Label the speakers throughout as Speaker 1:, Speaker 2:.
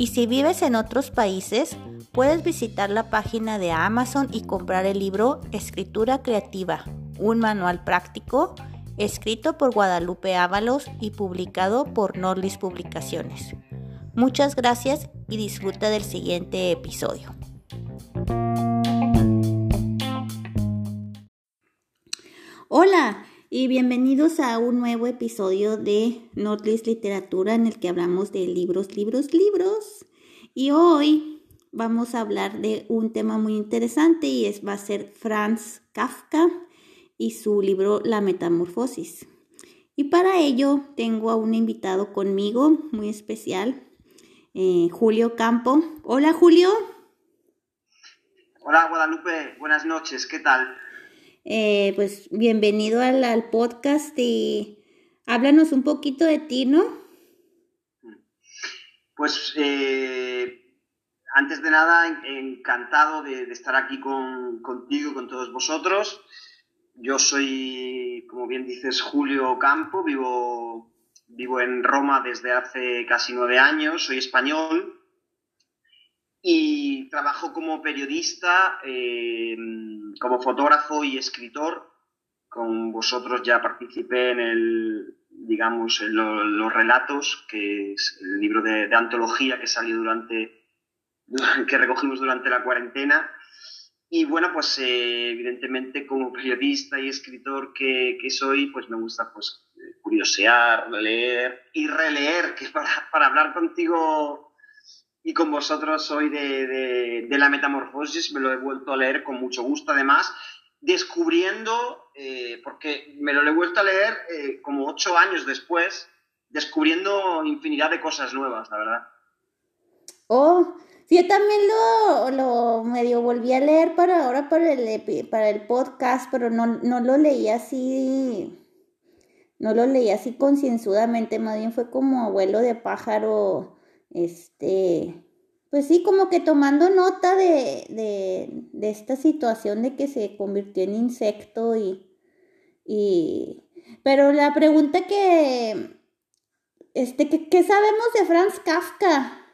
Speaker 1: Y si vives en otros países, puedes visitar la página de Amazon y comprar el libro Escritura Creativa, un manual práctico escrito por Guadalupe Ábalos y publicado por Norlis Publicaciones. Muchas gracias y disfruta del siguiente episodio. Hola, y bienvenidos a un nuevo episodio de Nortlist Literatura en el que hablamos de libros, libros, libros. Y hoy vamos a hablar de un tema muy interesante y es, va a ser Franz Kafka y su libro La Metamorfosis. Y para ello tengo a un invitado conmigo muy especial, eh, Julio Campo. Hola Julio.
Speaker 2: Hola Guadalupe, buenas noches, ¿qué tal?
Speaker 1: Eh, pues bienvenido al, podcast y háblanos un poquito de ti, ¿no?
Speaker 2: Pues eh, antes de nada, encantado de, estar aquí con, contigo, con todos vosotros. Yo soy, como bien dices, Julio Campo, vivo, vivo en Roma desde hace casi nueve años, soy español y trabajo como periodista, eh, como fotógrafo y escritor. Con vosotros ya participé en el, digamos, en los relatos, que es el libro de, antología que salió durante, que recogimos durante la cuarentena. Y bueno, pues eh, evidentemente como periodista y escritor que, que, soy, pues me gusta pues curiosear, leer y releer, que para, para hablar contigo y con vosotros hoy de, la metamorfosis, me lo he vuelto a leer con mucho gusto además, descubriendo, eh, porque me lo he vuelto a leer eh, como ocho años después, descubriendo infinidad de cosas nuevas, la verdad.
Speaker 1: Oh, yo también lo, lo medio volví a leer para ahora para el, para el podcast, pero no, no lo leí así, no lo leí así concienzudamente, más bien fue como abuelo de pájaro este, pues sí, como que tomando nota de, de, esta situación de que se convirtió en insecto y, y pero la pregunta que, este, ¿qué, sabemos de Franz Kafka?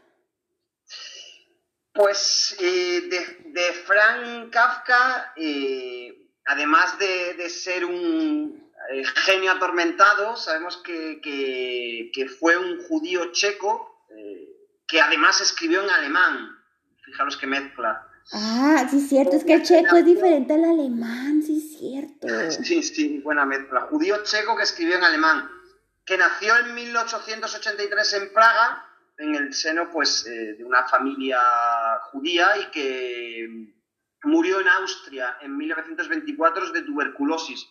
Speaker 2: Pues eh, de, de, Franz Kafka, eh, además de, ser un eh, genio atormentado, sabemos que, que, fue un judío checo que además escribió en alemán. Fijaros qué mezcla.
Speaker 1: Ah, sí, cierto, es que el checo es diferente al alemán, sí, cierto.
Speaker 2: Sí, sí, buena mezcla. Judío checo que escribió en alemán, que nació en 1883 en Praga, en el seno pues eh, de una familia judía y que murió en Austria en 1924 de tuberculosis.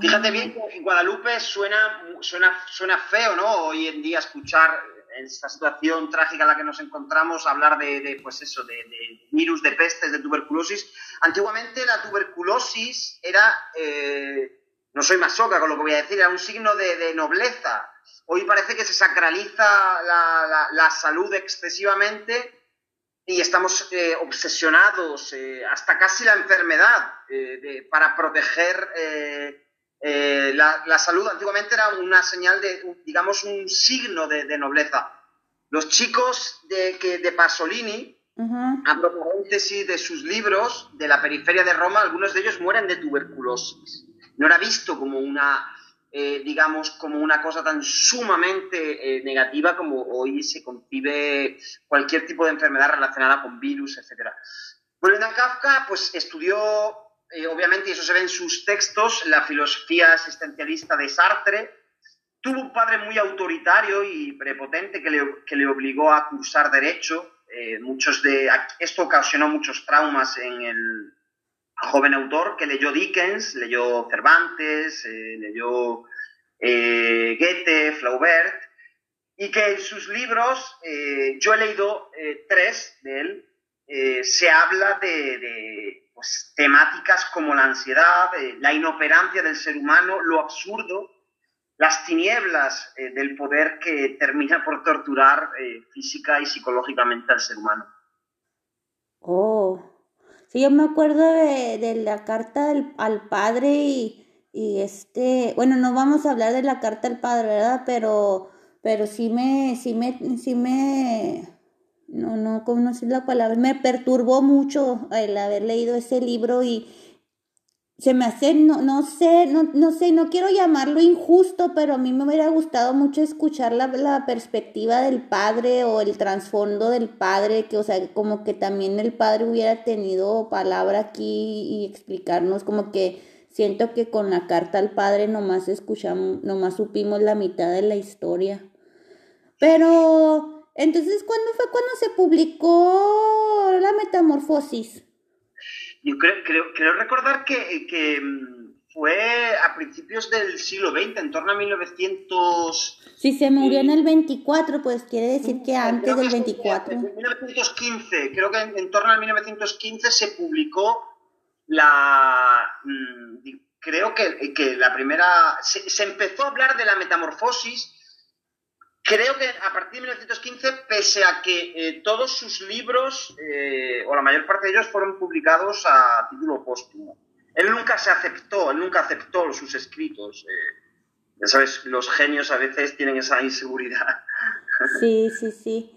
Speaker 2: Fíjate bien que en Guadalupe suena, suena, suena feo, ¿no? Hoy en día escuchar esta situación trágica en la que nos encontramos, hablar de, pues eso, de, virus, de pestes, de tuberculosis. Antiguamente la tuberculosis era, eh, no soy masoca con lo que voy a decir, era un signo de, nobleza. Hoy parece que se sacraliza la, salud excesivamente y estamos eh, obsesionados eh, hasta casi la enfermedad para proteger la, salud antiguamente era una señal de, digamos, un signo de, nobleza. Los chicos de, que, de Pasolini, a propósito de sus libros de la periferia de Roma, algunos de ellos mueren de tuberculosis. No era visto como una, eh, digamos, como una cosa tan sumamente eh, negativa como hoy se concibe cualquier tipo de enfermedad relacionada con virus, etc. Volviendo a Kafka, pues estudió eh, obviamente, y eso se ve en sus textos, la filosofía existencialista de Sartre. Tuvo un padre muy autoritario y prepotente que le, que le obligó a cursar derecho. Eh, muchos de, esto ocasionó muchos traumas en el joven autor que leyó Dickens, leyó Cervantes, eh, leyó Goethe, Flaubert. y que en sus libros, eh, yo he leído eh, tres de él, eh, se habla de, pues, temáticas como la ansiedad, la inoperancia del ser humano, lo absurdo, las tinieblas del poder que termina por torturar física y psicológicamente al ser humano.
Speaker 1: Oh, sí, yo me acuerdo de, la carta al padre y, y este, bueno, no vamos a hablar de la carta al padre, ¿verdad? Pero pero sí me, sí me, sí me, no, no conocí la palabra, me perturbó mucho el haber leído ese libro y se me hace, no, no sé, no, no sé, no quiero llamarlo injusto, pero a mí me hubiera gustado mucho escuchar la, la perspectiva del padre o el trasfondo del padre, que, o sea, como que también el padre hubiera tenido palabra aquí y explicarnos como que siento que con la carta al padre nomás escuchamos, nomás supimos la mitad de la historia. Pero, entonces, ¿cuándo fue cuando se publicó la metamorfosis?
Speaker 2: Yo creo, creo, recordar que, mm, fue a principios del siglo XX, en torno a 1900...
Speaker 1: Si se murió en el 24, pues quiere decir que antes del 24.
Speaker 2: En 1915, creo que en, torno al 1915 se publicó la... Mm, creo que, que la primera... Se, se empezó a hablar de la metamorfosis Creo que a partir de 1915, pese a que eh, todos sus libros, eh, o la mayor parte de ellos, fueron publicados a título póstumo, él nunca se aceptó, él nunca aceptó sus escritos. Eh, ya sabes, los genios a veces tienen esa inseguridad.
Speaker 1: Sí, sí, sí.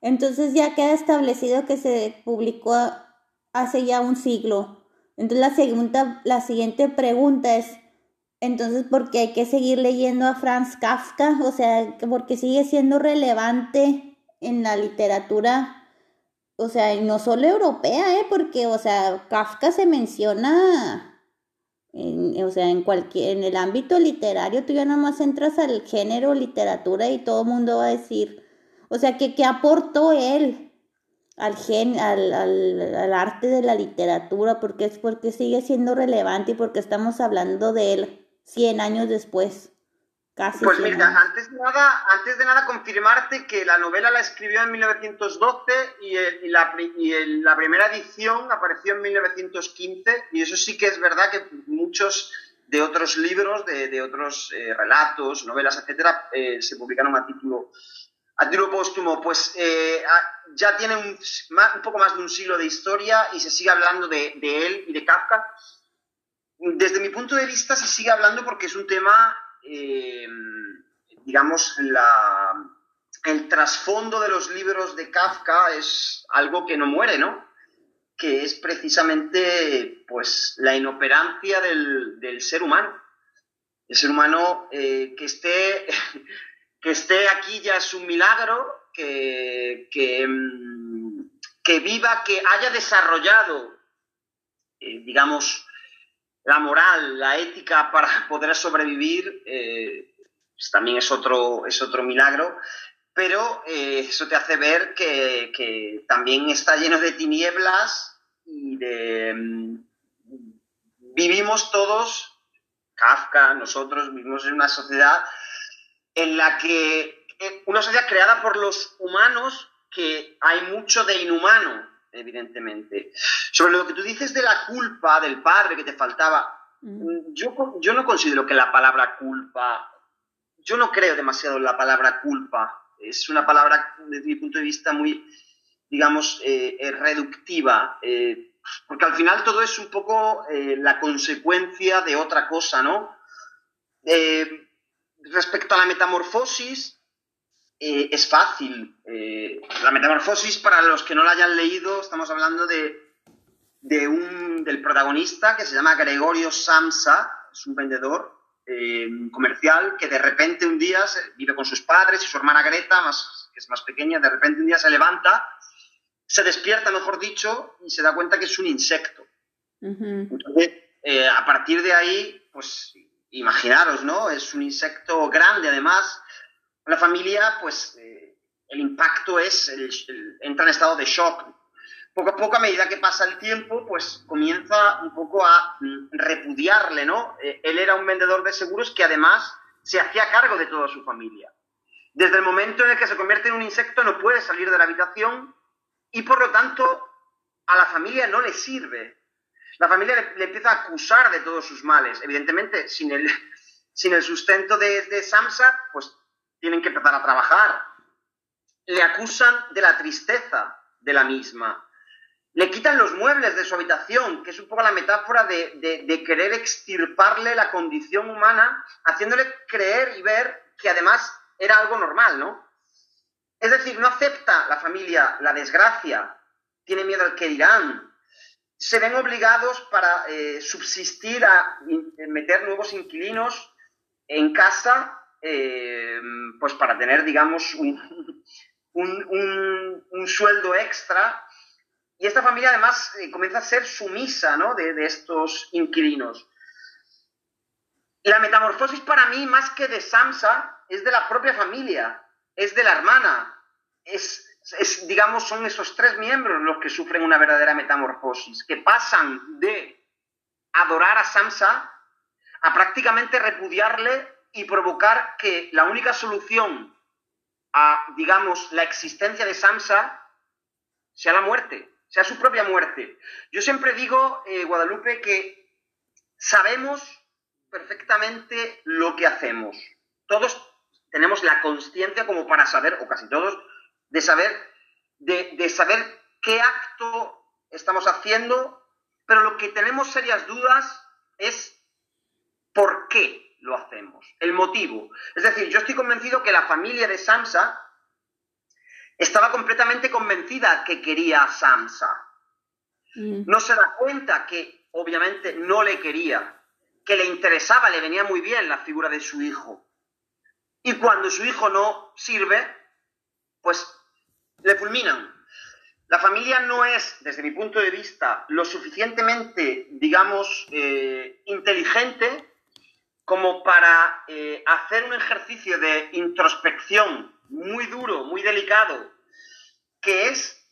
Speaker 1: entonces ya queda establecido que se publicó hace ya un siglo. Entonces la, segunda, la siguiente pregunta es, entonces, ¿por qué hay que seguir leyendo a Franz Kafka? O sea, porque sigue siendo relevante en la literatura, o sea, y no solo europea, ¿eh? Porque, o sea, Kafka se menciona, en, o sea, en cualquier, en el ámbito literario, tú ya nada más entras al género literatura y todo el mundo va a decir, o sea, que qué aportó él al, gen, al, al, al, arte de la literatura, porque es porque sigue siendo relevante y porque estamos hablando de él 100 años después. Casi
Speaker 2: pues mira, antes de, nada, antes de nada confirmarte que la novela la escribió en 1912 y, y, la, y la, primera edición apareció en 1915 y eso sí que es verdad que muchos de otros libros, de, de otros eh, relatos, novelas, etcétera, eh, se publicaron a título, a título póstumo. Pues eh, ya tiene un, un, poco más de un siglo de historia y se sigue hablando de, de él y de Kafka desde mi punto de vista se sigue hablando porque es un tema, eh, digamos, el trasfondo de los libros de Kafka es algo que no muere, ¿no? Que es precisamente, pues, la inoperancia del, ser humano. El ser humano eh, que, esté, que esté aquí ya es un milagro, que, que, mm, viva, que haya desarrollado, eh, digamos, la moral, la ética para poder sobrevivir, eh, pues también es otro, es otro milagro, pero eh, eso te hace ver que, también está lleno de tinieblas y de... Mm, vivimos todos, Kafka, nosotros vivimos en una sociedad en la que, eh, una sociedad creada por los humanos, que hay mucho de inhumano, evidentemente. Sobre lo que tú dices de la culpa del padre que te faltaba, mm, yo, yo no considero que la palabra culpa, yo no creo demasiado en la palabra culpa. Es una palabra, desde mi punto de vista, muy, digamos, eh, eh, reductiva, eh, porque al final todo es un poco la consecuencia de otra cosa, ¿no? respecto a la metamorfosis, eh, es fácil. Eh, la metamorfosis, para los que no la hayan leído, estamos hablando de, de un, del protagonista que se llama Gregorio Samsa, es un vendedor eh, comercial que de repente un día vive con sus padres y su hermana Greta, más, que es más pequeña, de repente un día se levanta, se despierta, mejor dicho, y se da cuenta que es un insecto. Entonces, a partir de ahí, pues imaginaros, ¿no? Es un insecto grande, además, la familia, pues eh, el impacto es, entra en estado de shock. Poco a poco, a medida que pasa el tiempo, pues comienza un poco a mm, repudiarle, ¿no? Eh, él era un vendedor de seguros que además se hacía cargo de toda su familia. Desde el momento en el que se convierte en un insecto no puede salir de la habitación y por lo tanto a la familia no le sirve. La familia le, empieza a acusar de todos sus males. Evidentemente, sin el, sin el sustento de, de Samsa, pues tienen que empezar a trabajar. Le acusan de la tristeza de la misma. Le quitan los muebles de su habitación, que es un poco la metáfora de, querer extirparle la condición humana, haciéndole creer y ver que además era algo normal, ¿no? Es decir, no acepta la familia la desgracia, tiene miedo al que dirán, se ven obligados para eh, subsistir a meter nuevos inquilinos en casa, eh, pues para tener, digamos, un, sueldo extra. Y esta familia además eh, comienza a ser sumisa ¿no? de, de estos inquilinos. La metamorfosis para mí, más que de Samsa, es de la propia familia, es de la hermana, es es, digamos, son esos tres miembros los que sufren una verdadera metamorfosis, que pasan de adorar a Samsa a prácticamente repudiarle y provocar que la única solución a, digamos, la existencia de Samsa sea la muerte, sea su propia muerte. Yo siempre digo, eh, Guadalupe, que sabemos perfectamente lo que hacemos. Todos tenemos la conciencia como para saber, o casi todos, de saber, de, saber qué acto estamos haciendo, pero lo que tenemos serias dudas es por qué lo hacemos, el motivo. Es decir, yo estoy convencido que la familia de Samsa estaba completamente convencida que quería a Samsa. Mm. No se da cuenta que obviamente no le quería, que le interesaba, le venía muy bien la figura de su hijo. Y cuando su hijo no sirve, pues le fulminan. La familia no es, desde mi punto de vista, lo suficientemente, digamos, eh, inteligente como para eh, hacer un ejercicio de introspección muy duro, muy delicado, que es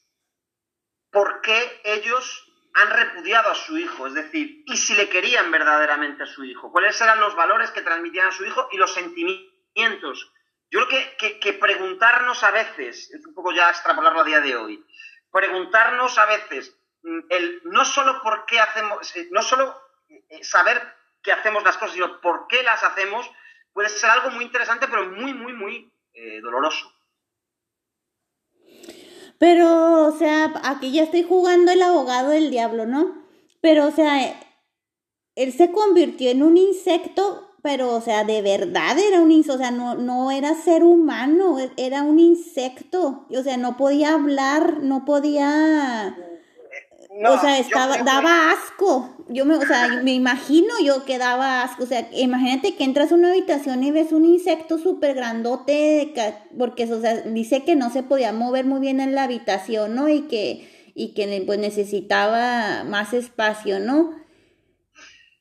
Speaker 2: por qué ellos han repudiado a su hijo, es decir, y si le querían verdaderamente a su hijo, cuáles eran los valores que transmitían a su hijo y los sentimientos. Yo creo que, preguntarnos a veces, es un poco ya extrapolarlo a día de hoy, preguntarnos a veces, mm, no solo por qué hacemos, eh, no solo eh, saber que hacemos las cosas, sino por qué las hacemos, puede ser algo muy interesante, pero muy, muy, muy eh, doloroso.
Speaker 1: Pero, o sea, aquí ya estoy jugando el abogado del diablo, ¿no? Pero, o sea, él se convirtió en un insecto pero, o sea, de verdad era un insecto, o sea, no, no era ser humano, e, era un insecto, o sea, no podía hablar, no podía... o sea, estaba, daba asco. Yo me, o sea, me imagino yo que daba asco. O sea, imagínate que entras a una habitación y ves un insecto súper grandote, porque, o sea, dice que no se podía mover muy bien en la habitación, ¿no? Y que, y que pues necesitaba más espacio, ¿no?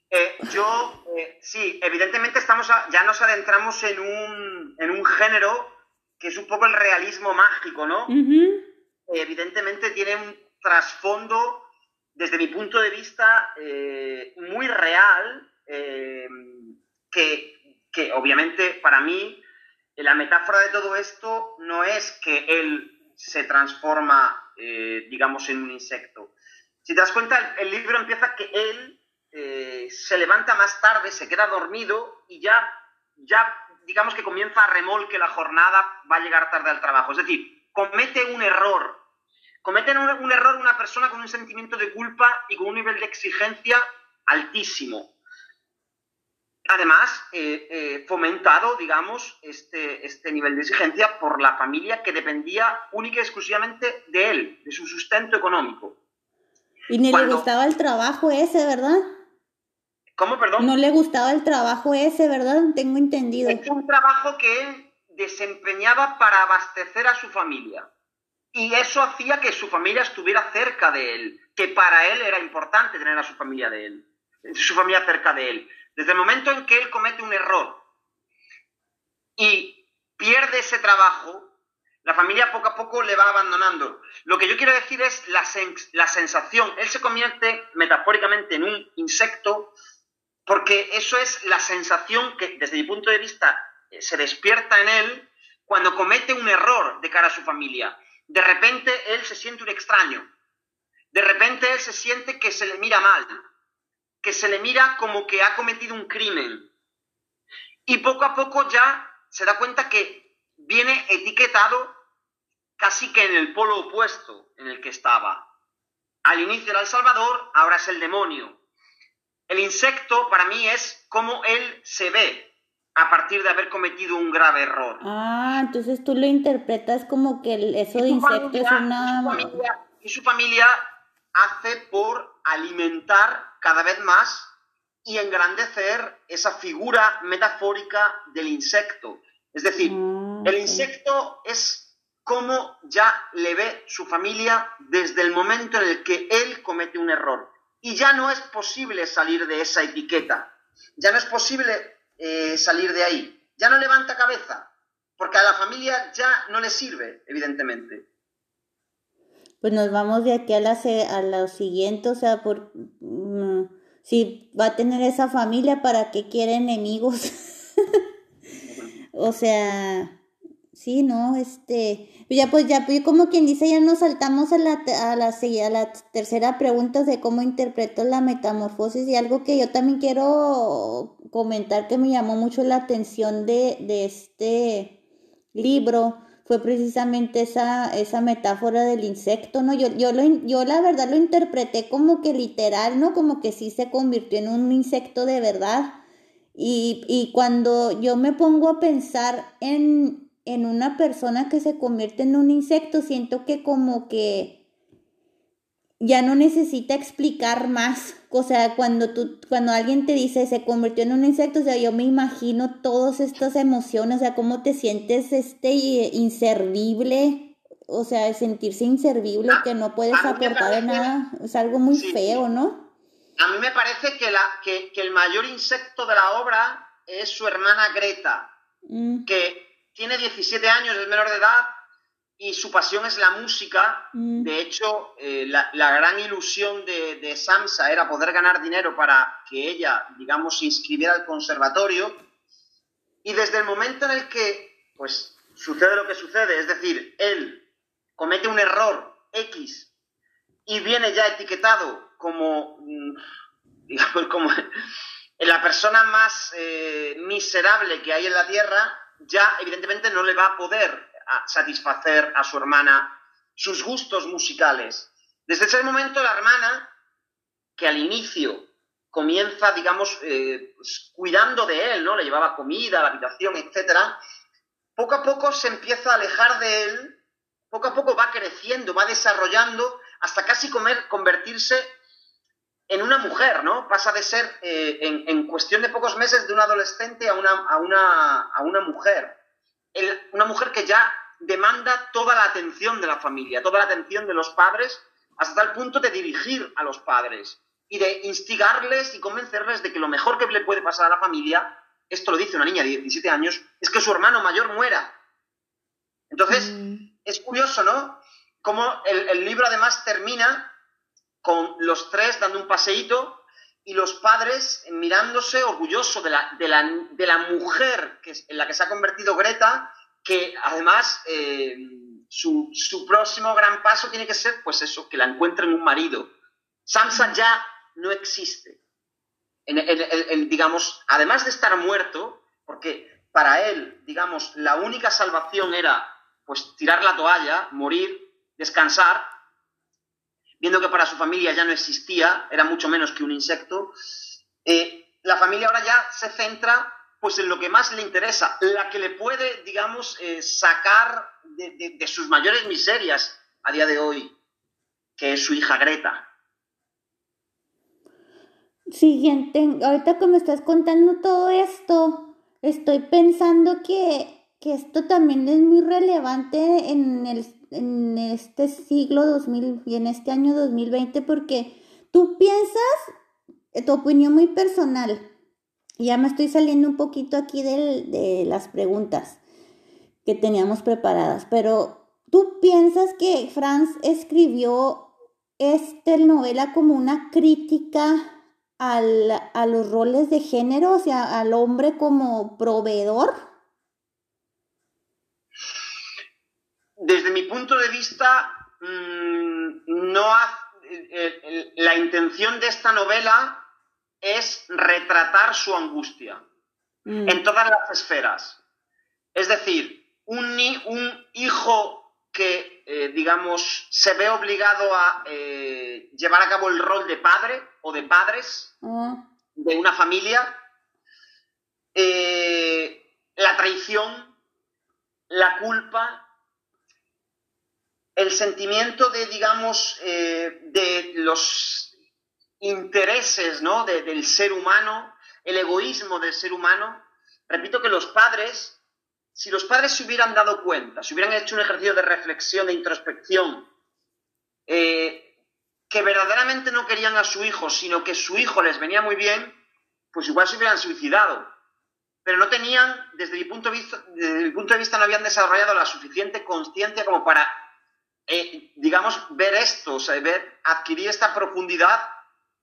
Speaker 2: Eh, yo, eh, sí, evidentemente estamos ya nos adentramos en un, en un género que es un poco el realismo mágico, ¿no? Evidentemente tiene un trasfondo, desde mi punto de vista, eh, muy real, que, que obviamente para mí la metáfora de todo esto no es que él se transforma, digamos, en un insecto. Si te das cuenta, el libro empieza que él eh, se levanta más tarde, se queda dormido y ya, ya, digamos que comienza a remolque la jornada, va a llegar tarde al trabajo. Es decir, comete un error. Comete un, error una persona con un sentimiento de culpa y con un nivel de exigencia altísimo. Además, eh, eh, fomentado, digamos, este, este nivel de exigencia por la familia que dependía única y exclusivamente de él, de su sustento económico.
Speaker 1: Y ni le gustaba el trabajo ese, ¿verdad?
Speaker 2: ¿Cómo, perdón?
Speaker 1: No le gustaba el trabajo ese, ¿verdad? Tengo entendido.
Speaker 2: Es un trabajo que él desempeñaba para abastecer a su familia. Y eso hacía que su familia estuviera cerca de él, que para él era importante tener a su familia de él, su familia cerca de él. Desde el momento en que él comete un error y pierde ese trabajo, la familia poco a poco le va abandonando. Lo que yo quiero decir es la, la sensación. Él se convierte metafóricamente en un insecto porque eso es la sensación que desde mi punto de vista eh, se despierta en él cuando comete un error de cara a su familia. De repente él se siente un extraño. De repente él se siente que se le mira mal, que se le mira como que ha cometido un crimen. Y poco a poco ya se da cuenta que viene etiquetado casi que en el polo opuesto en el que estaba. Al inicio era el Salvador, ahora es el demonio. El insecto para mí es como él se ve a partir de haber cometido un grave error.
Speaker 1: Ah, entonces tú lo interpretas como que eso de insecto es una...
Speaker 2: Y su, familia, hace por alimentar cada vez más y engrandecer esa figura metafórica del insecto. Es decir, ah, el insecto es cómo ya le ve su familia desde el momento en el que él comete un error. Y ya no es posible salir de esa etiqueta, ya no es posible eh, salir de ahí, ya no levanta cabeza, porque a la familia ya no le sirve, evidentemente.
Speaker 1: Pues nos vamos de aquí a la, a lo siguiente, o sea, por, mm, si va a tener esa familia, ¿para qué quiere enemigos? o sea, Sí, no, este, ya pues ya, pues como quien dice, ya nos saltamos a la, a la, a la tercera pregunta de cómo interpreto la metamorfosis y algo que yo también quiero comentar que me llamó mucho la atención de, de este libro fue precisamente esa, esa metáfora del insecto, ¿no? Yo, yo, lo, yo la verdad lo interpreté como que literal, ¿no? Como que sí se convirtió en un insecto de verdad. Y, y cuando yo me pongo a pensar en, en una persona que se convierte en un insecto, siento que como que ya no necesita explicar más. O sea, cuando tú, cuando alguien te dice se convirtió en un insecto, o sea, yo me imagino todas estas emociones, o sea, cómo te sientes este inservible, o sea, sentirse inservible, que no puedes aportar nada, es algo muy feo, ¿no?
Speaker 2: A mí me parece que, la, que, el mayor insecto de la obra es su hermana Greta, mm. que tiene 17 años, es menor de edad y su pasión es la música. Mm. De hecho, eh, la, gran ilusión de, de, Samsa era poder ganar dinero para que ella, digamos, se inscribiera al conservatorio. Y desde el momento en el que, pues, sucede lo que sucede, es decir, él comete un error X y viene ya etiquetado como, mm, digamos, como la persona más eh, miserable que hay en la Tierra, ya evidentemente no le va a poder satisfacer a su hermana sus gustos musicales. Desde ese momento la hermana, que al inicio comienza, digamos, eh, pues, cuidando de él, ¿no? Le llevaba comida, la habitación, etcétera, poco a poco se empieza a alejar de él, poco a poco va creciendo, va desarrollando, hasta casi comer, convertirse en una mujer, ¿no? Pasa de ser, eh, en, cuestión de pocos meses, de un adolescente a una, a una, a una mujer. Una mujer que ya demanda toda la atención de la familia, toda la atención de los padres, hasta el punto de dirigir a los padres y de instigarles y convencerles de que lo mejor que le puede pasar a la familia, esto lo dice una niña de 17 años, es que su hermano mayor muera. Entonces, mm. es curioso, ¿no? Como el, el libro además termina con los tres dando un paseíto y los padres mirándose orgulloso de la, de la, mujer que, en la que se ha convertido Greta, que además eh, su, próximo gran paso tiene que ser, pues eso, que la encuentren un marido. Samsa ya no existe. digamos, además de estar muerto, porque para él, digamos, la única salvación era pues tirar la toalla, morir, descansar, viendo que para su familia ya no existía, era mucho menos que un insecto, eh, la familia ahora ya se centra pues en lo que más le interesa, la que le puede, digamos, eh, sacar de, sus mayores miserias a día de hoy, que es su hija Greta.
Speaker 1: Siguiente, ahorita que me estás contando todo esto, estoy pensando que, que esto también es muy relevante en el en este siglo 2000 y en este año 2020 porque tú piensas, eh, tu opinión muy personal, ya me estoy saliendo un poquito aquí de las preguntas que teníamos preparadas, pero tú piensas que Franz escribió esta novela como una crítica al, a los roles de género, o sea, al hombre como proveedor.
Speaker 2: Desde mi punto de vista, mm, no la intención de esta novela es retratar su angustia mm. en todas las esferas. Es decir, un, un hijo que, eh, digamos, se ve obligado a eh, llevar a cabo el rol de padre o de padres ah. de una familia, eh, la traición, la culpa, el sentimiento de, digamos, eh, de los intereses ¿no? del ser humano, el egoísmo del ser humano. Repito que los padres, si los padres se hubieran dado cuenta, si hubieran hecho un ejercicio de reflexión, de introspección, eh, que verdaderamente no querían a su hijo, sino que su hijo les venía muy bien, pues igual se hubieran suicidado. Pero no tenían, desde mi punto de vista, desde mi punto de vista no habían desarrollado la suficiente conciencia como para eh, digamos, ver esto, o sea, ver, adquirir esta profundidad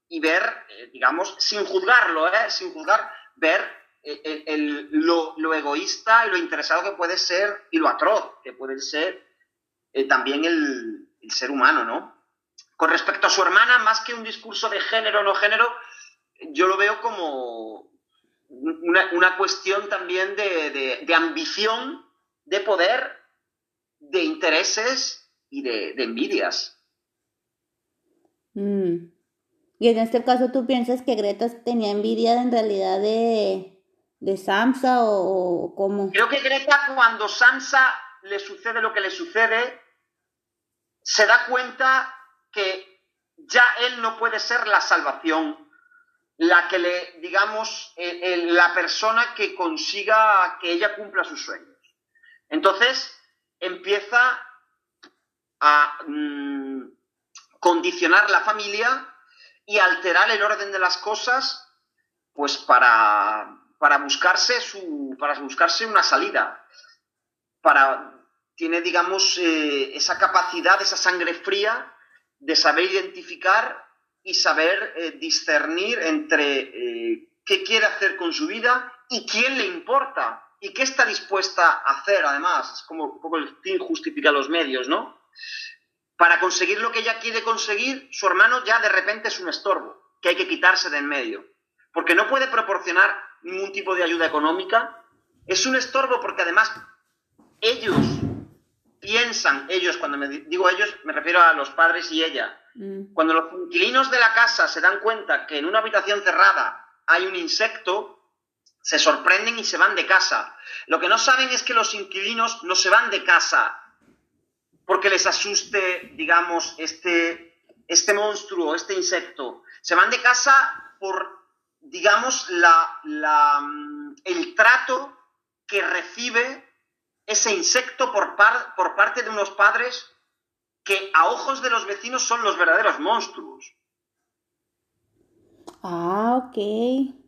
Speaker 2: y ver, eh, digamos, sin juzgarlo, ¿eh? sin juzgar, ver el, lo, egoísta y lo interesado que puede ser y lo atroz que puede ser también el, ser humano, ¿no? Con respecto a su hermana, más que un discurso de género no género, yo lo veo como una, cuestión también de, de ambición, de poder, de intereses y de, envidias.
Speaker 1: Mm. Y en este caso, ¿tú piensas que Greta tenía envidia en realidad de, de Samsa o, cómo?
Speaker 2: Creo que Greta, cuando Samsa le sucede lo que le sucede, se da cuenta que ya él no puede ser la salvación, la que le, digamos, la persona que consiga que ella cumpla sus sueños. Entonces empieza a mm, condicionar la familia y alterar el orden de las cosas, pues para, para buscarse su, para buscarse una salida. Para, tiene, digamos, eh, esa capacidad, esa sangre fría de saber identificar y saber eh, discernir entre eh, qué quiere hacer con su vida y quién le importa y qué está dispuesta a hacer, además. Es como un poco el fin justifica los medios, ¿no? Para conseguir lo que ella quiere conseguir, su hermano ya de repente es un estorbo, que hay que quitarse de en medio. Porque no puede proporcionar ningún tipo de ayuda económica. Es un estorbo porque además ellos piensan, ellos, cuando me digo ellos, me refiero a los padres y ella. Mm. Cuando los inquilinos de la casa se dan cuenta que en una habitación cerrada hay un insecto, se sorprenden y se van de casa. Lo que no saben es que los inquilinos no se van de casa porque les asuste, digamos, este, este monstruo, este insecto. Se van de casa por, digamos, la, mm, el trato que recibe ese insecto por, por parte de unos padres que a ojos de los vecinos son los verdaderos monstruos.
Speaker 1: Ah, ok.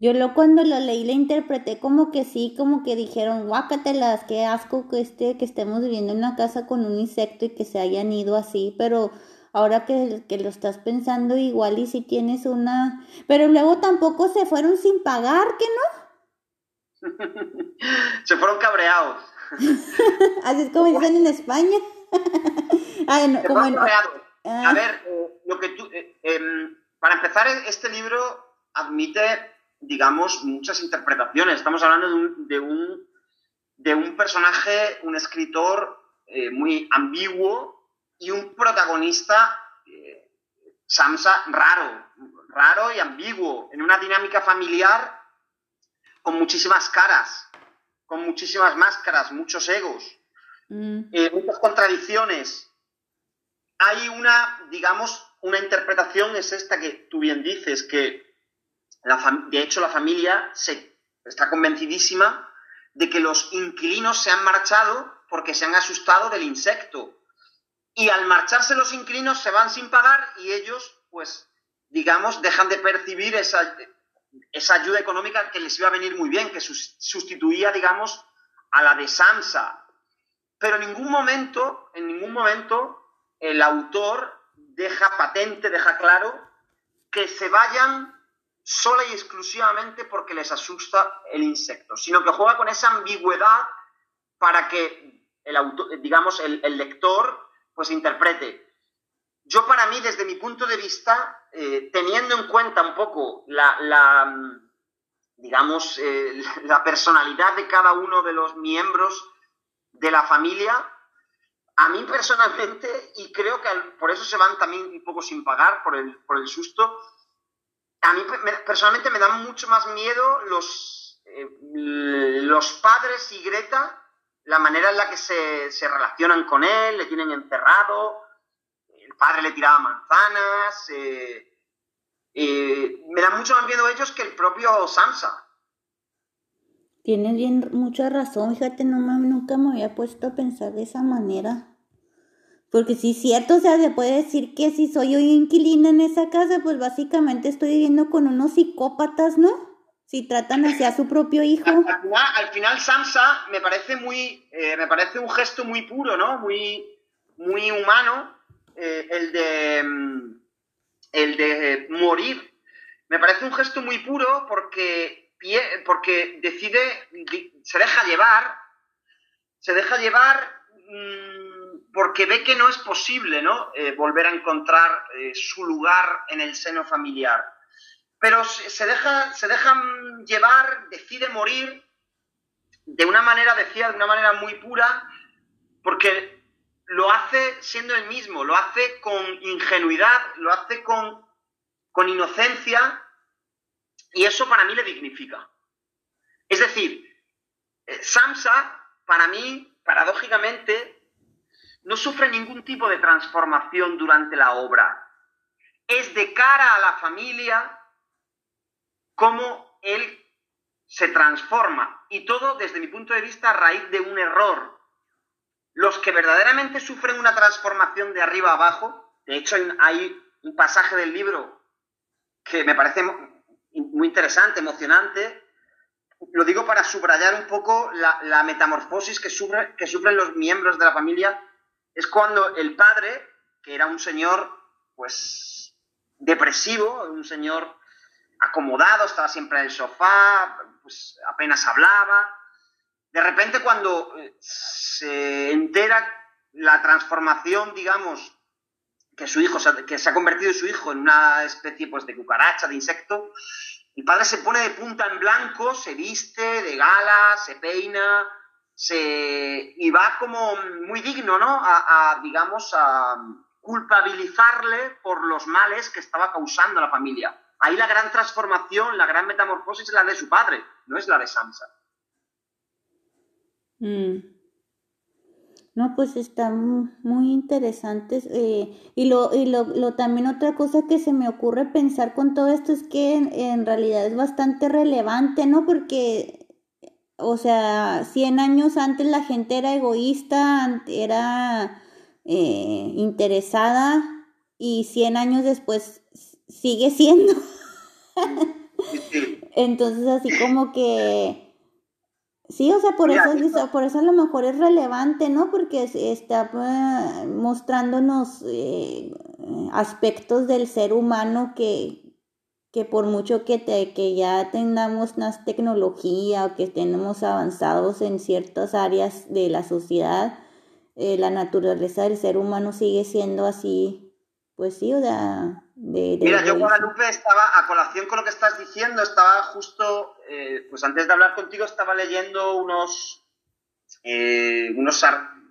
Speaker 1: Yo lo cuando lo leí le interpreté como que sí, como que dijeron, guácatelas, qué asco que, este, que estemos viviendo en una casa con un insecto y que se hayan ido así, pero ahora que, que lo estás pensando igual y si tienes una... Pero luego tampoco se fueron sin pagar, ¿qué
Speaker 2: no? se fueron cabreados.
Speaker 1: así es como dicen en España.
Speaker 2: se fueron cabreados. A ah. ver, eh, lo que tú... Eh, em, para empezar, este libro admite digamos, muchas interpretaciones. Estamos hablando de un, de un, personaje, un escritor eh, muy ambiguo y un protagonista, eh, Samsa, raro, raro y ambiguo, en una dinámica familiar con muchísimas caras, con muchísimas máscaras, muchos egos, mm. eh, muchas contradicciones. Hay una, digamos, una interpretación, es esta que tú bien dices, que de hecho, la familia se, está convencidísima de que los inquilinos se han marchado porque se han asustado del insecto. Y al marcharse los inquilinos se van sin pagar y ellos, pues, digamos, dejan de percibir esa, esa ayuda económica que les iba a venir muy bien, que sustituía, digamos, a la de Samsa. Pero en ningún momento, en ningún momento, el autor deja patente, deja claro que se vayan sola y exclusivamente porque les asusta el insecto, sino que juega con esa ambigüedad para que el digamos, el, lector, pues interprete. Yo para mí, desde mi punto de vista, eh, teniendo en cuenta un poco la, digamos, eh, la personalidad de cada uno de los miembros de la familia, a mí personalmente, y creo que por eso se van también un poco sin pagar por el, por el susto, a mí personalmente me dan mucho más miedo los, eh, los padres y Greta, la manera en la que se, se, relacionan con él, le tienen encerrado, el padre le tiraba manzanas, eh, eh, me dan mucho más miedo ellos que el propio Sansa.
Speaker 1: Tienes bien mucha razón, fíjate, no, nunca me había puesto a pensar de esa manera. Porque si es cierto, o sea, se puede decir que si soy yo inquilina en esa casa, pues básicamente estoy viviendo con unos psicópatas, ¿no? Si tratan hacia su propio hijo.
Speaker 2: Al, final, Sansa me parece muy, eh, me parece un gesto muy puro, ¿no? Muy, muy humano, eh, el de, mm, el de morir. Me parece un gesto muy puro porque porque decide, se deja llevar, se deja llevar mm, porque ve que no es posible, ¿no? Eh, volver a encontrar eh, su lugar en el seno familiar. Pero se deja, se dejan llevar, decide morir de una manera, decía, de una manera muy pura, porque lo hace siendo el mismo, lo hace con ingenuidad, lo hace con, con inocencia, y eso para mí le dignifica. Es decir, eh, Samsa, para mí, paradójicamente, no sufre ningún tipo de transformación durante la obra. Es de cara a la familia cómo él se transforma. Y todo, desde mi punto de vista, a raíz de un error. Los que verdaderamente sufren una transformación de arriba a abajo, de hecho hay un pasaje del libro que me parece muy interesante, emocionante. Lo digo para subrayar un poco la, metamorfosis que, que sufren los miembros de la familia. Es cuando el padre, que era un señor, pues, depresivo, un señor acomodado, estaba siempre en el sofá, pues apenas hablaba. De repente cuando eh, se entera la transformación, digamos, que su hijo, que se ha convertido su hijo en una especie pues, de cucaracha, de insecto, el padre se pone de punta en blanco, se viste de gala, se peina, se... y va como muy digno, ¿no? A, digamos, a culpabilizarle por los males que estaba causando a la familia. Ahí la gran transformación, la gran metamorfosis es la de su padre, no es la de Sansa.
Speaker 1: Mm. No, pues están muy interesantes. Eh, y lo, y lo, lo, también otra cosa que se me ocurre pensar con todo esto es que en, realidad es bastante relevante, ¿no? Porque, o sea, 100 años antes la gente era egoísta, era eh, interesada y 100 años después sigue siendo. Entonces así como que Sí, o sea, por eso, por eso a lo mejor es relevante, ¿no? Porque está eh, mostrándonos eh, aspectos del ser humano que, que por mucho que, te, que ya tengamos más tecnología o que estemos avanzados en ciertas áreas de la sociedad, eh, la naturaleza del ser humano sigue siendo así, pues sí, o sea,
Speaker 2: Mira, yo Guadalupe estaba, a colación con lo que estás diciendo, estaba justo, eh, pues antes de hablar contigo estaba leyendo unos, eh, unos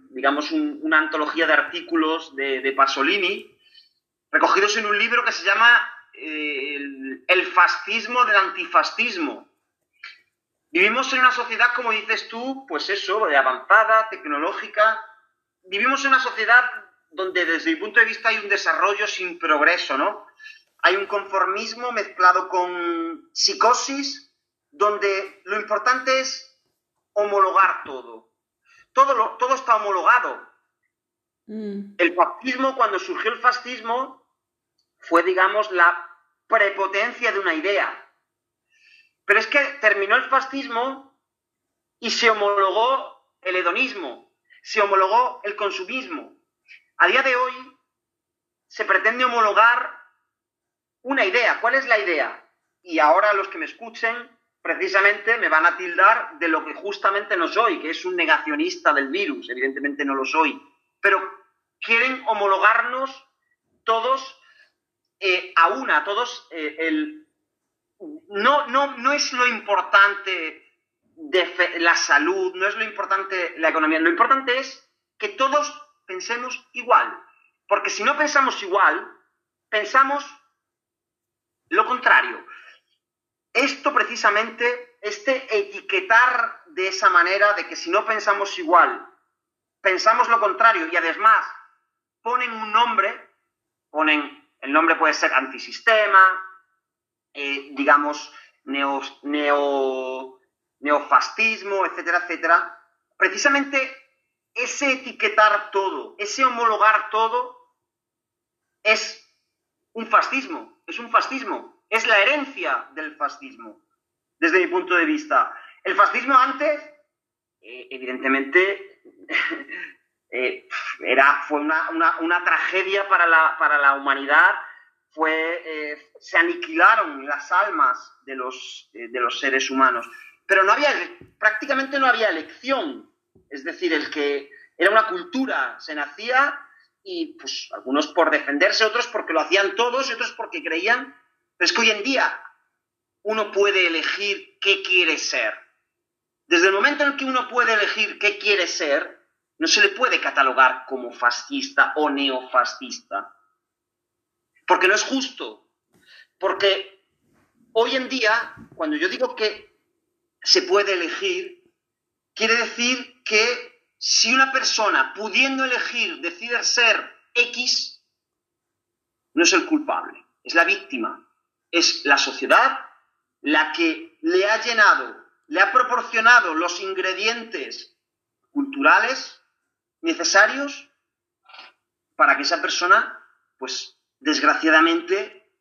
Speaker 2: digamos, una antología de artículos de, Pasolini, recogidos en un libro que se llama eh, el, el, fascismo del antifascismo. Vivimos en una sociedad, como dices tú, pues eso, de avanzada, tecnológica. Vivimos en una sociedad donde desde mi punto de vista hay un desarrollo sin progreso, ¿no? Hay un conformismo mezclado con psicosis, donde lo importante es homologar todo. Todo, todo está homologado. Mm. El fascismo, cuando surgió el fascismo, fue, digamos, la prepotencia de una idea. Pero es que terminó el fascismo y se homologó el hedonismo, se homologó el consumismo, a día de hoy se pretende homologar una idea. ¿Cuál es la idea? Y ahora los que me escuchen precisamente me van a tildar de lo que justamente no soy, que es un negacionista del virus. Evidentemente no lo soy. Pero quieren homologarnos todos eh, a una, todos eh, el... No, no, no es lo importante de la salud, no es lo importante la economía, lo importante es que todos pensemos igual. Porque si no pensamos igual, pensamos lo contrario. Esto precisamente, este etiquetar de esa manera, de que si no pensamos igual, pensamos lo contrario y además ponen un nombre, ponen, el nombre puede ser antisistema, eh, digamos, neo, neo, neofascismo, etcétera, etcétera. Precisamente ese etiquetar todo, ese homologar todo, es un fascismo, es un fascismo, es la herencia del fascismo, desde mi punto de vista. El fascismo antes, eh, evidentemente, eh, era, fue una, tragedia para la, para la humanidad, fue, eh, se aniquilaron las almas de los, de los seres humanos, pero no había, prácticamente no había elección. Es decir, el que era una cultura, se nacía y pues algunos por defenderse, otros porque lo hacían todos otros porque creían, pero es que hoy en día uno puede elegir qué quiere ser. Desde el momento en que uno puede elegir qué quiere ser, no se le puede catalogar como fascista o neofascista. Porque no es justo. Porque hoy en día, cuando yo digo que se puede elegir, quiere decir que si una persona, pudiendo elegir, decide ser X, no es el culpable, es la víctima, es la sociedad la que le ha llenado, le ha proporcionado los ingredientes culturales necesarios para que esa persona, pues desgraciadamente,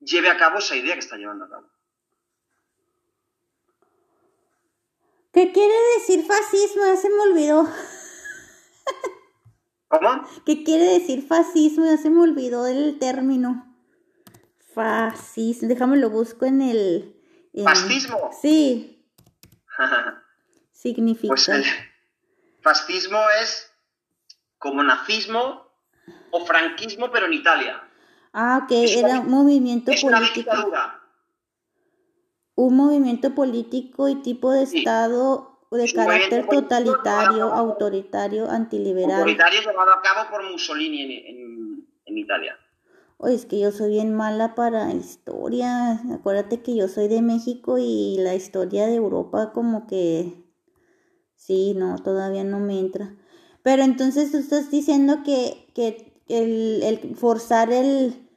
Speaker 2: lleve a cabo esa idea que está llevando a cabo.
Speaker 1: ¿Qué quiere decir fascismo? Ya se me olvidó.
Speaker 2: ¿Cómo?
Speaker 1: ¿Qué quiere decir fascismo? Ya se me olvidó el término. Fascismo. Déjame lo busco en el.
Speaker 2: ¿Fascismo?
Speaker 1: Sí. Significa.
Speaker 2: Pues el fascismo es como nazismo o franquismo, pero en Italia.
Speaker 1: Ah, ok, era un movimiento
Speaker 2: es político. Una dictadura
Speaker 1: un movimiento político y tipo de Estado de carácter totalitario, autoritario, antiliberal.
Speaker 2: Autoritario llevado a cabo por Mussolini en, en, Italia.
Speaker 1: Oye, es que yo soy bien mala para historia. Acuérdate que yo soy de México y la historia de Europa como que... Sí, no, todavía no me entra. Pero entonces tú estás diciendo que, que el, el forzar el,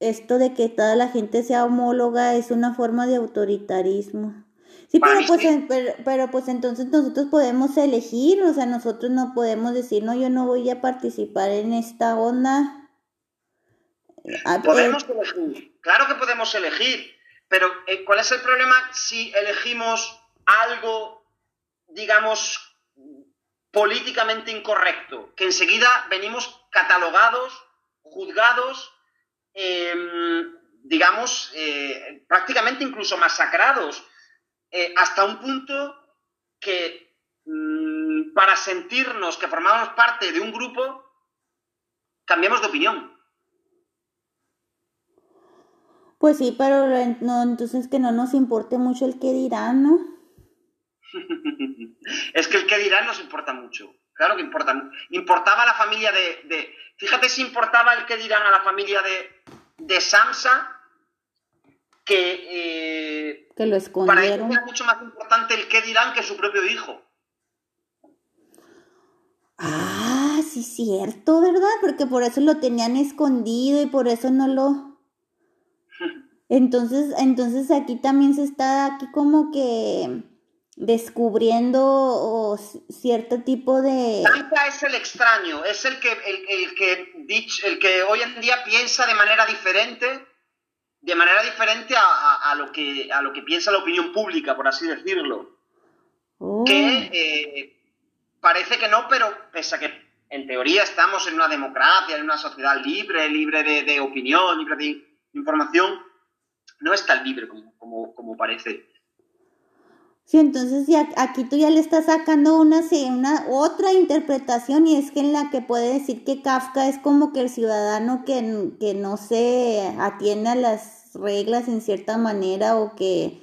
Speaker 1: esto de que toda la gente sea homóloga es una forma de autoritarismo. Sí, pero pues, pero, pues entonces nosotros podemos elegir, o sea, nosotros no podemos decir, no, yo no voy a participar en esta onda.
Speaker 2: Podemos elegir, claro que podemos elegir, pero eh, ¿cuál es el problema si elegimos algo, digamos, políticamente incorrecto? Que enseguida venimos catalogados, juzgados Em, digamos, eh, prácticamente incluso masacrados, eh, hasta un punto que mm, para sentirnos que formamos parte de un grupo, cambiamos de opinión.
Speaker 1: Pues sí, pero entonces que no nos importe mucho el que dirán, ¿no?
Speaker 2: es que el que dirán nos importa mucho. Claro que importa. Importaba a la familia de, Fíjate si importaba el que dirán a la familia de, de Samsa que,
Speaker 1: eh, que lo escondieron. Para
Speaker 2: ellos era mucho más importante el que dirán que su propio hijo.
Speaker 1: Ah, sí, cierto, ¿verdad? Porque por eso lo tenían escondido y por eso no lo. Entonces, entonces aquí también se está aquí como que descubriendo cierto tipo de...
Speaker 2: Samsa es el extraño, es el que, el, que, el que hoy en día piensa de manera diferente, de manera diferente a, lo, que, a lo que piensa la opinión pública, por así decirlo. Oh. Que eh, parece que no, pero pese a que en teoría estamos en una democracia, en una sociedad libre, libre de, opinión, libre de información, no es tan libre como, como, como parece.
Speaker 1: Sí, entonces ya aquí tú ya le estás sacando una, una otra interpretación y es que en la que puede decir que Kafka es como que el ciudadano que, que no se atiende a las reglas en cierta manera o que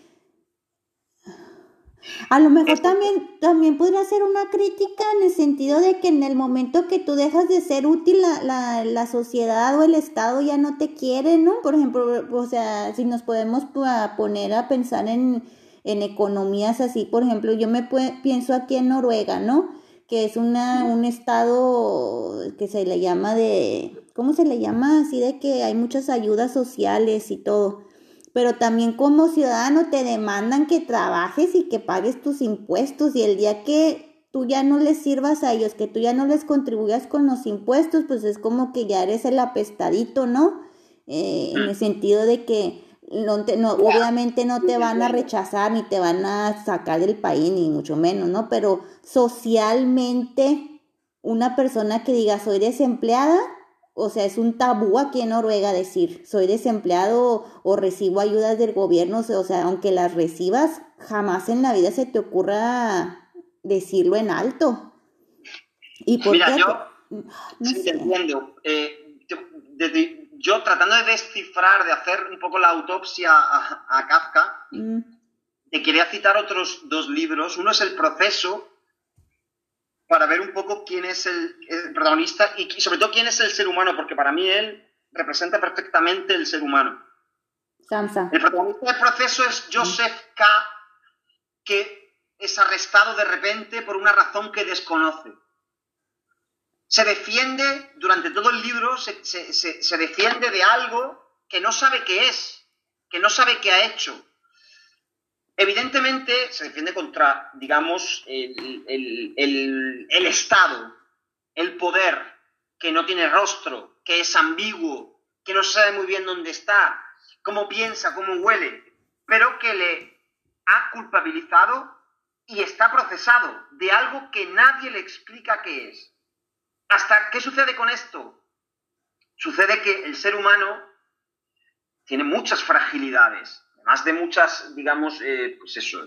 Speaker 1: a lo mejor también, también podría ser una crítica en el sentido de que en el momento que tú dejas de ser útil, la, la, la sociedad o el Estado ya no te quiere, ¿no? Por ejemplo, o sea, si nos podemos poner a pensar en, en economías así, por ejemplo, yo me pienso aquí en Noruega, ¿no? Que es una, un estado que se le llama de, ¿cómo se le llama? Así de que hay muchas ayudas sociales y todo pero también como ciudadano te demandan que trabajes y que pagues tus impuestos y el día que tú ya no les sirvas a ellos, que tú ya no les contribuyas con los impuestos, pues es como que ya eres el apestadito, ¿no? Eh, en el sentido de que no, te, no obviamente no te van a rechazar ni te van a sacar del país, ni mucho menos, ¿no? Pero socialmente, una persona que diga soy desempleada, o sea, es un tabú aquí en Noruega decir, soy desempleado o, recibo ayudas del gobierno, o sea, aunque las recibas, jamás en la vida se te ocurra decirlo en alto.
Speaker 2: ¿Y por Mira, yo sí, entiendo. Eh, yo, tratando de descifrar, de hacer un poco la autopsia a, Kafka, mm. te quería citar otros dos libros. Uno es El proceso, para ver un poco quién es el, protagonista y, sobre todo quién es el ser humano, porque para mí él representa perfectamente el ser humano. El protagonista del proceso es Joseph K., que es arrestado de repente por una razón que desconoce. Se defiende, durante todo el libro, se, se defiende de algo que no sabe qué es, que no sabe qué ha hecho Evidentemente se defiende contra, digamos, el, Estado, el poder, que no tiene rostro, que es ambiguo, que no sabe muy bien dónde está, cómo piensa, cómo huele, pero que le ha culpabilizado y está procesado de algo que nadie le explica qué es. ¿Hasta qué sucede con esto? Sucede que el ser humano tiene muchas fragilidades además de muchas, digamos, eh, pues eso,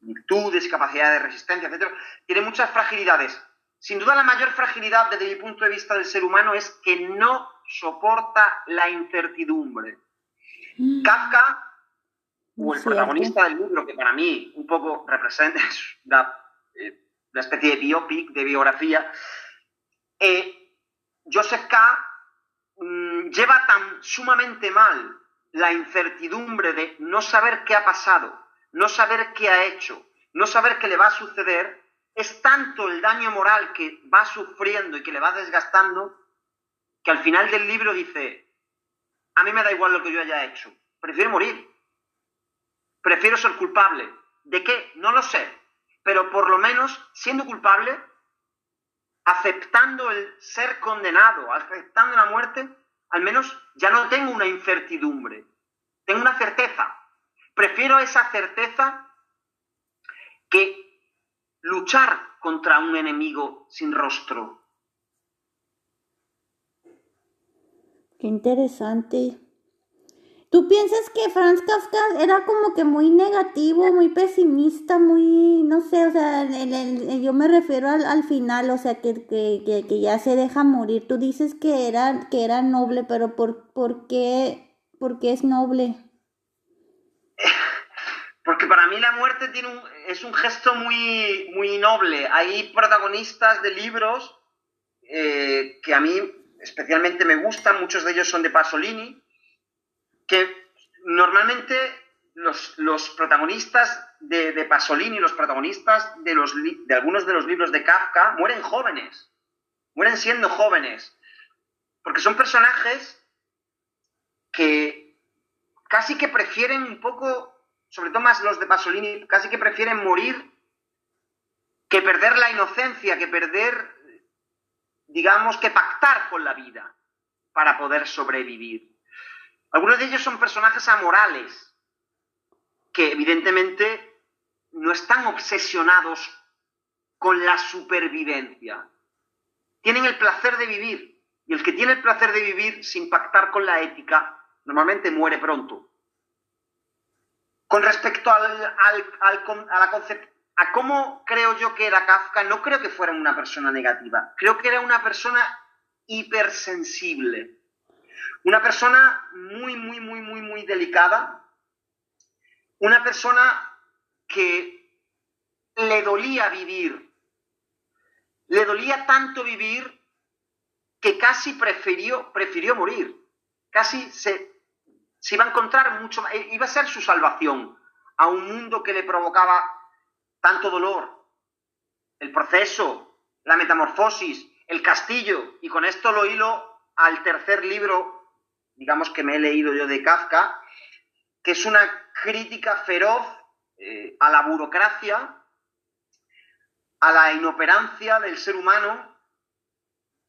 Speaker 2: virtudes, capacidad de resistencia, etc., tiene muchas fragilidades. Sin duda la mayor fragilidad desde mi punto de vista del ser humano es que no soporta la incertidumbre. Mm. Kafka, o el protagonista del libro, que para mí un poco representa la, eh, especie de biopic, de biografía, eh, Joseph K. Mm, lleva tan sumamente mal la incertidumbre de no saber qué ha pasado, no saber qué ha hecho, no saber qué le va a suceder, es tanto el daño moral que va sufriendo y que le va desgastando, que al final del libro dice, a mí me da igual lo que yo haya hecho, prefiero morir, prefiero ser culpable. ¿De qué? No lo sé, pero por lo menos siendo culpable, aceptando el ser condenado, aceptando la muerte, al menos ya no tengo una incertidumbre, tengo una certeza. Prefiero esa certeza que luchar contra un enemigo sin rostro.
Speaker 1: Qué interesante. ¿Tú piensas que Franz Kafka era como que muy negativo, muy pesimista, muy, no sé, o sea, yo me refiero al, final, o sea, que, que, que, ya se deja morir. Tú dices que era, que era noble, pero ¿por, por, qué, ¿por qué es noble?
Speaker 2: Porque para mí la muerte tiene un, es un gesto muy, muy noble. Hay protagonistas de libros eh, que a mí especialmente me gustan, muchos de ellos son de Pasolini, que normalmente los, protagonistas de, Pasolini, los protagonistas de, los, de algunos de los libros de Kafka, mueren jóvenes, mueren siendo jóvenes, porque son personajes que casi que prefieren un poco, sobre todo más los de Pasolini, casi que prefieren morir que perder la inocencia, que perder, digamos, que pactar con la vida para poder sobrevivir. Algunos de ellos son personajes amorales, que evidentemente no están obsesionados con la supervivencia. Tienen el placer de vivir, y el que tiene el placer de vivir sin pactar con la ética, normalmente muere pronto. Con respecto a, la a cómo creo yo que era Kafka, no creo que fuera una persona negativa. Creo que era una persona hipersensible. Una persona muy, muy, muy, muy, muy delicada. Una persona que le dolía vivir. Le dolía tanto vivir que casi prefirió, prefirió morir. Casi se, se iba a encontrar mucho, iba a ser su salvación a un mundo que le provocaba tanto dolor. El proceso, la metamorfosis, el castillo, y con esto lo hilo al tercer libro, digamos que me he leído yo de Kafka, que es una crítica feroz eh, a la burocracia, a la inoperancia del ser humano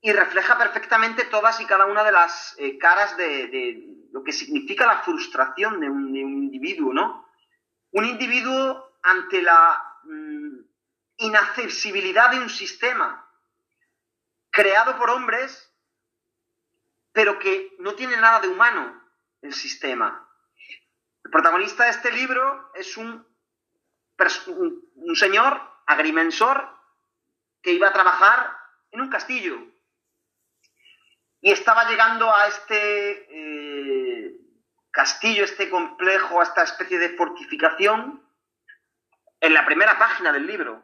Speaker 2: y refleja perfectamente todas y cada una de las eh, caras de, lo que significa la frustración de un, individuo, ¿no? Un individuo ante la mm, inaccesibilidad de un sistema creado por hombres, pero que no tiene nada de humano el sistema. El protagonista de este libro es un, señor agrimensor que iba a trabajar en un castillo y estaba llegando a este eh, castillo, este complejo, a esta especie de fortificación en la primera página del libro.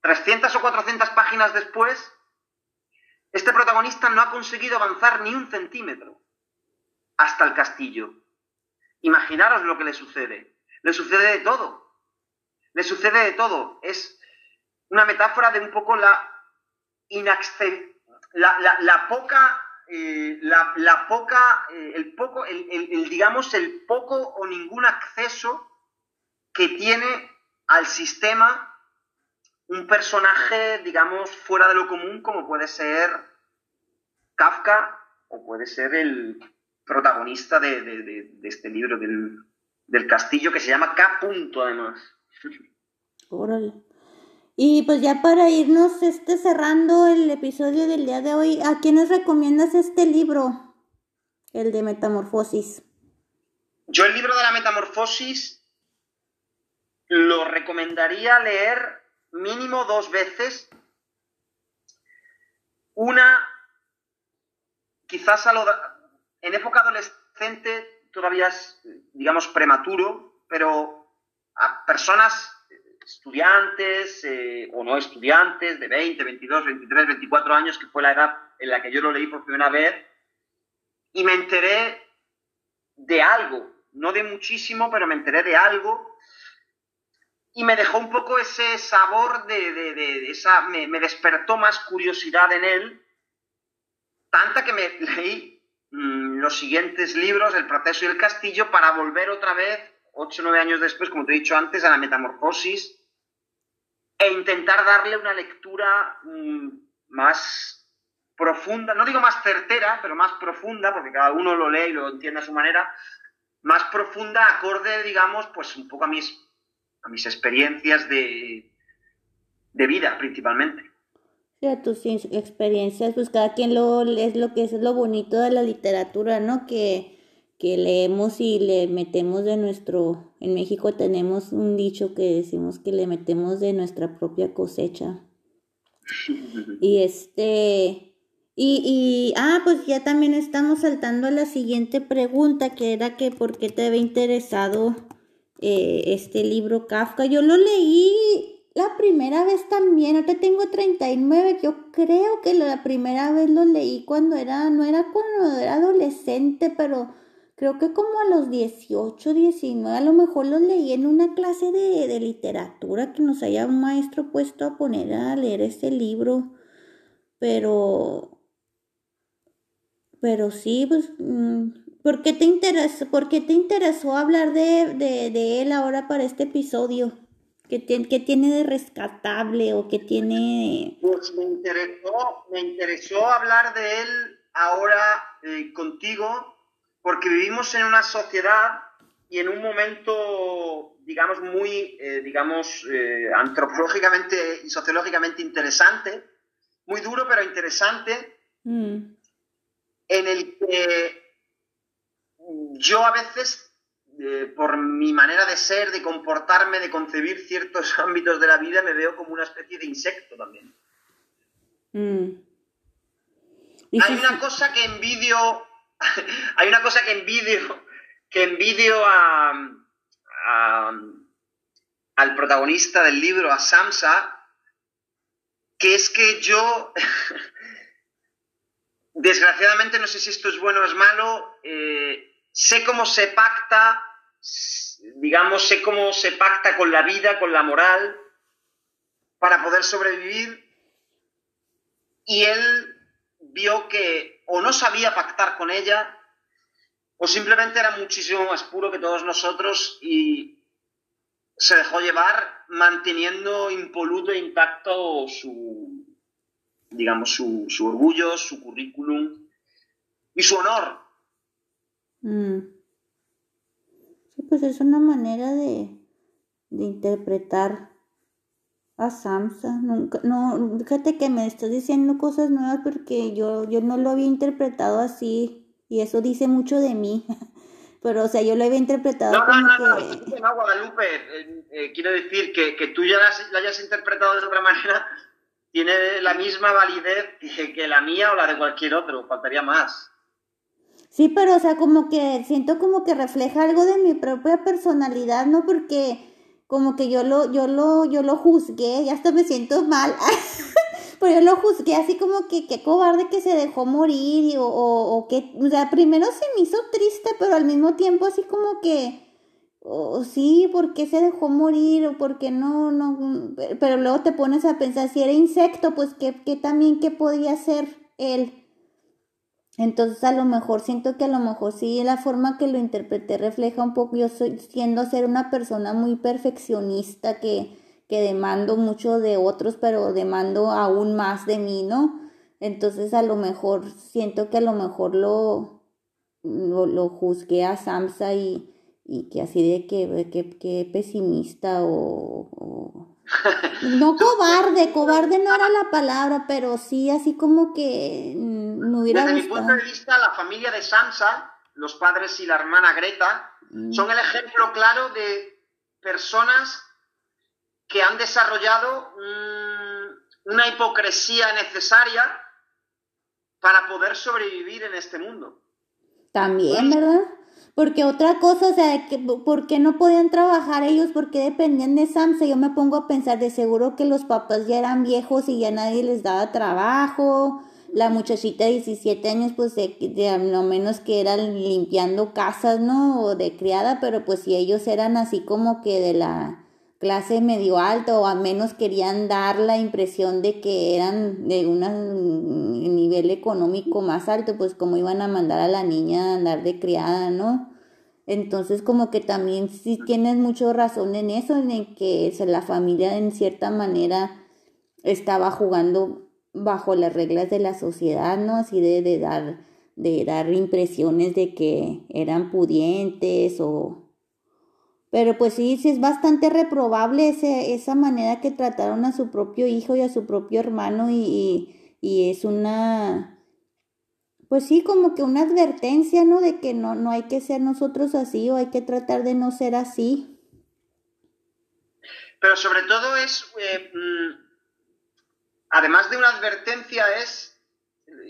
Speaker 2: 300 o 400 páginas después, este protagonista no ha conseguido avanzar ni un centímetro hasta el castillo. Imaginaros lo que le sucede. Le sucede de todo. Le sucede de todo. Es una metáfora de un poco la, la, poca eh, la, poca, eh, el poco, el, digamos, el poco o ningún acceso que tiene al sistema un personaje, digamos, fuera de lo común, como puede ser Kafka o puede ser el protagonista de, este libro del, del, castillo que se llama K. además.
Speaker 1: Órale. Y pues ya para irnos este cerrando el episodio del día de hoy, ¿a quiénes recomiendas este libro? El de Metamorfosis.
Speaker 2: Yo el libro de la Metamorfosis lo recomendaría leer mínimo dos veces. Una, quizás a lo, en época adolescente todavía es, digamos, prematuro, pero a personas estudiantes eh, o no estudiantes de 20, 22, 23, 24 años, que fue la edad en la que yo lo leí por primera vez, y me enteré de algo, no de muchísimo, pero me enteré de algo, y me dejó un poco ese sabor de, de, esa, me, me, despertó más curiosidad en él, tanta que me leí mm, los siguientes libros, El proceso y el castillo, para volver otra vez ocho o nueve años después, como te he dicho antes, a la metamorfosis e intentar darle una lectura mm, más profunda, no digo más certera, pero más profunda, porque cada uno lo lee y lo entiende a su manera, más profunda, acorde, digamos, pues un poco a mis, a mis experiencias de, de vida, principalmente.
Speaker 1: Sí, a tus experiencias, pues cada quien lo es lo que es lo bonito de la literatura, ¿no? Que que leemos y le metemos de nuestro, en México tenemos un dicho que decimos que le metemos de nuestra propia cosecha. Y este, y, y, ah, pues ya también estamos saltando a la siguiente pregunta, que era que por qué te había interesado eh, este libro Kafka. Yo lo leí la primera vez también, ahorita tengo 39, yo creo que la primera vez lo leí cuando era, no era cuando era adolescente, pero creo que como a los 18, 19, a lo mejor los leí en una clase de, literatura que nos haya un maestro puesto a poner a leer ese libro, pero, pero sí, pues, mm, ¿por qué te interesó, por qué te interesó hablar de, de, él ahora para este episodio? ¿Qué, tiene de rescatable o qué tiene...?
Speaker 2: Pues me interesó, me interesó hablar de él ahora eh, contigo porque vivimos en una sociedad y en un momento, digamos, muy, eh, digamos, eh, antropológicamente y sociológicamente interesante, muy duro pero interesante, mm. en el que yo a veces por mi manera de ser, de comportarme, de concebir ciertos ámbitos de la vida, me veo como una especie de insecto también. Mm. Hay una cosa que envidio, hay una cosa que envidio, que envidio a, al protagonista del libro, a Samsa, que es que yo, desgraciadamente, no sé si esto es bueno o es malo, eh, sé cómo se pacta, digamos, sé cómo se pacta con la vida, con la moral, para poder sobrevivir, y él vio que o no sabía pactar con ella, o simplemente era muchísimo más puro que todos nosotros y se dejó llevar manteniendo impoluto e intacto su, digamos, su, orgullo, su currículum y su honor.
Speaker 1: Mm. Sí, pues es una manera de, de interpretar a Samsa. Nunca, no, fíjate que me estás diciendo cosas nuevas porque yo, yo no lo había interpretado así y eso dice mucho de mí. Pero, o sea, yo lo había interpretado
Speaker 2: no,
Speaker 1: como
Speaker 2: no, no, que... No, Guadalupe, eh, eh, quiero decir que, que tú ya lo hayas interpretado de otra manera tiene la misma validez que, que la mía o la de cualquier otro, faltaría más.
Speaker 1: Sí, pero, o sea, como que siento como que refleja algo de mi propia personalidad, ¿no? Porque como que yo lo, yo lo, yo lo juzgué, y hasta me siento mal, pero yo lo juzgué así como que qué cobarde que se dejó morir, o, o, que, o sea, primero se me hizo triste, pero al mismo tiempo así como que, o sí, ¿por qué se dejó morir? O por qué no, no, pero luego te pones a pensar, si era insecto, pues que, que también, ¿qué podía ser él? Entonces a lo mejor siento que a lo mejor sí la forma que lo interpreté refleja un poco, yo soy siendo ser una persona muy perfeccionista que, que demando mucho de otros, pero demando aún más de mí, ¿no? Entonces a lo mejor siento que a lo mejor lo, lo, juzgué a Samsa y, y que así de que, que, que pesimista o no cobarde, cobarde no era la palabra, pero sí así como que mm, me hubiera
Speaker 2: Desde mi punto de vista, la familia de Sansa, los padres y la hermana Greta, mm. son el ejemplo claro de personas que han desarrollado una hipocresía necesaria para poder sobrevivir en este mundo.
Speaker 1: También, ¿verdad? Porque otra cosa, o sea, que, ¿por qué no podían trabajar ellos? ¿Por qué dependían de Samsa? Yo me pongo a pensar, de seguro que los papás ya eran viejos y ya nadie les daba trabajo. La muchachita de 17 años, pues de, de lo menos que eran limpiando casas, ¿no? O de criada, pero pues si ellos eran así como que de la clase medio alta o al menos querían dar la impresión de que eran de un nivel económico más alto, pues como iban a mandar a la niña a andar de criada, ¿no? Entonces como que también sí tienes mucha razón en eso, en que la familia en cierta manera estaba jugando bajo las reglas de la sociedad, ¿no? Así de, de dar de dar impresiones de que eran pudientes o, pero pues sí, sí es bastante reprobable ese, esa manera que trataron a su propio hijo y a su propio hermano y, y, es una, pues sí, como que una advertencia, ¿no? De que no, no hay que ser nosotros así o hay que tratar de no ser así.
Speaker 2: Pero sobre todo es, eh, mm, además de una advertencia, es,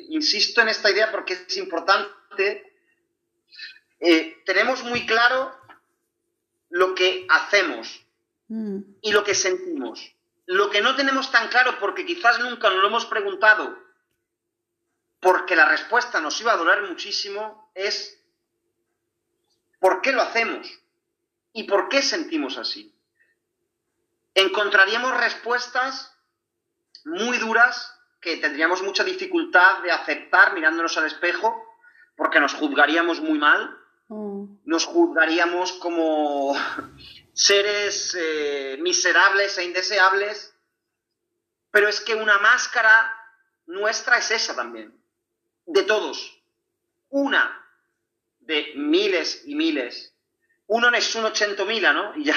Speaker 2: insisto en esta idea porque es importante, eh, tenemos muy claro lo que hacemos mm. y lo que sentimos. Lo que no tenemos tan claro, porque quizás nunca nos lo hemos preguntado, porque la respuesta nos iba a doler muchísimo, es ¿por qué lo hacemos? ¿Y por qué sentimos así? Encontraríamos respuestas muy duras que tendríamos mucha dificultad de aceptar mirándonos al espejo, porque nos juzgaríamos muy mal. Nos juzgaríamos como seres eh, miserables e indeseables, pero es que una máscara nuestra es esa también, de todos, una de miles y miles. Uno es un mil, ¿no? Y ya,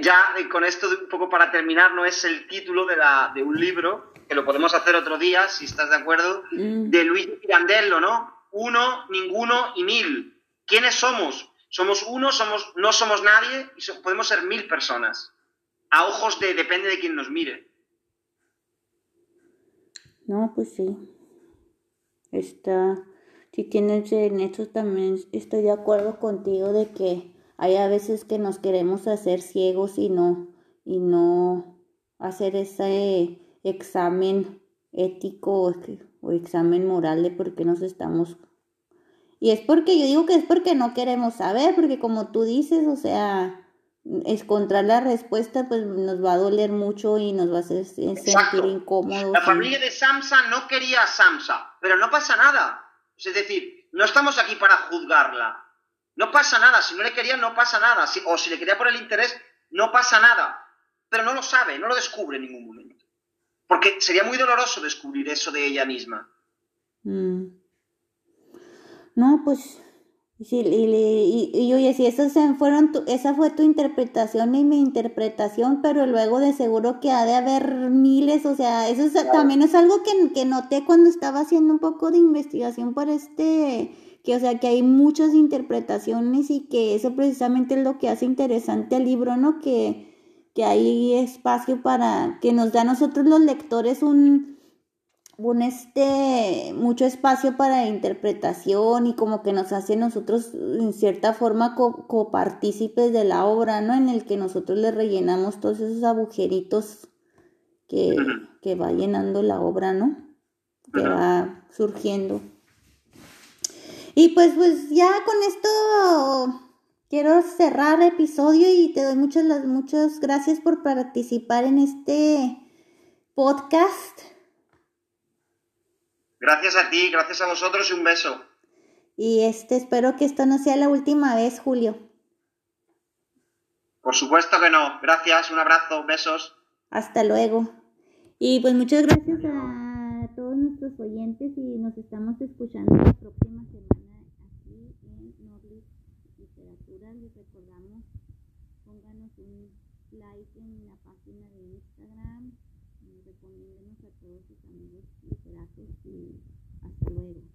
Speaker 2: ya con esto un poco para terminar, no es el título de, la, de un libro, que lo podemos hacer otro día, si estás de acuerdo, mm. de Luis Pirandello, ¿no? Uno, ninguno y mil. ¿Quiénes somos? Somos uno, somos, no somos nadie y podemos ser mil personas. A ojos de, depende de quién nos mire.
Speaker 1: No, pues sí. Está, si tienes en esto también estoy de acuerdo contigo de que hay a veces que nos queremos hacer ciegos y no, y no hacer ese examen ético o examen moral de por qué nos estamos y es porque yo digo que es porque no queremos saber, porque como tú dices, o sea, encontrar la respuesta pues nos va a doler mucho y nos va a hacer sentir incómodos.
Speaker 2: La familia de Samsa no quería a Samsa, pero no pasa nada. Es decir, no estamos aquí para juzgarla. No pasa nada. Si no le quería, no pasa nada. o si le quería por el interés, no pasa nada. Pero no lo sabe, no lo descubre en ningún momento. Porque sería muy doloroso descubrir eso de ella misma.
Speaker 1: Mm. No, pues, sí, y, y, oye, si esas fueron esa fue tu interpretación y mi interpretación, pero luego de seguro que ha de haber miles, o sea, eso también es algo que, que noté cuando estaba haciendo un poco de investigación por este, que o sea, que hay muchas interpretaciones y que eso precisamente es lo que hace interesante el libro, ¿no? Que, que hay espacio para, que nos da a nosotros los lectores un un este mucho espacio para interpretación y como que nos hace nosotros en cierta forma copartícipes de la obra, ¿no? En el que nosotros le rellenamos todos esos agujeritos que, que va llenando la obra, ¿no? Que va surgiendo. Y pues pues ya con esto quiero cerrar el episodio y te doy muchas muchas gracias por participar en este podcast.
Speaker 2: Gracias a ti, gracias a vosotros y un beso.
Speaker 1: Y este, espero que esto no sea la última vez, Julio.
Speaker 2: Por supuesto que no. Gracias, un abrazo, besos.
Speaker 1: Hasta luego. Y pues muchas gracias a todos nuestros oyentes y nos estamos escuchando la próxima semana aquí en Norlis Literatura. Les recordamos, pónganos un like en la página de Instagram, recomiéndenos a todos sus amigos literatos y hasta luego.